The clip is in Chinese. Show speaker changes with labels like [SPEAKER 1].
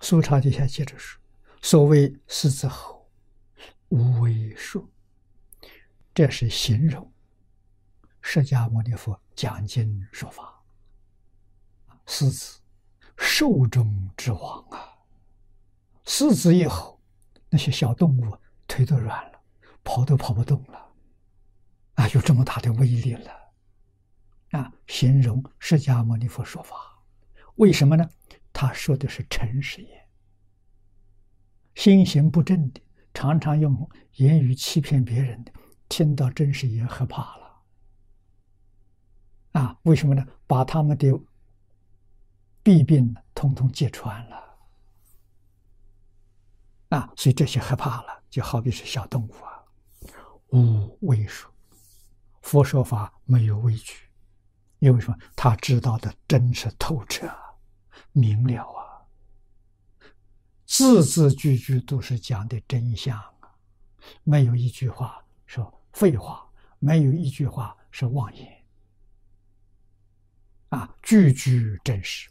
[SPEAKER 1] 苏洵底下接着说：“所谓狮子吼，无为说，这是形容释迦牟尼佛讲经说法。狮子，兽中之王啊！狮子一吼，那些小动物腿都软了，跑都跑不动了。啊，有这么大的威力了！啊，形容释迦牟尼佛说法，为什么呢？”他说的是诚实言，心行不正的，常常用言语欺骗别人的，听到真实言害怕了。啊，为什么呢？把他们的弊病呢通通揭穿了。啊，所以这些害怕了，就好比是小动物啊，无畏说，佛说法没有畏惧，因为什么？他知道的真实透彻。明了啊，字字句句都是讲的真相啊，没有一句话是废话，没有一句话是妄言，啊，句句真实。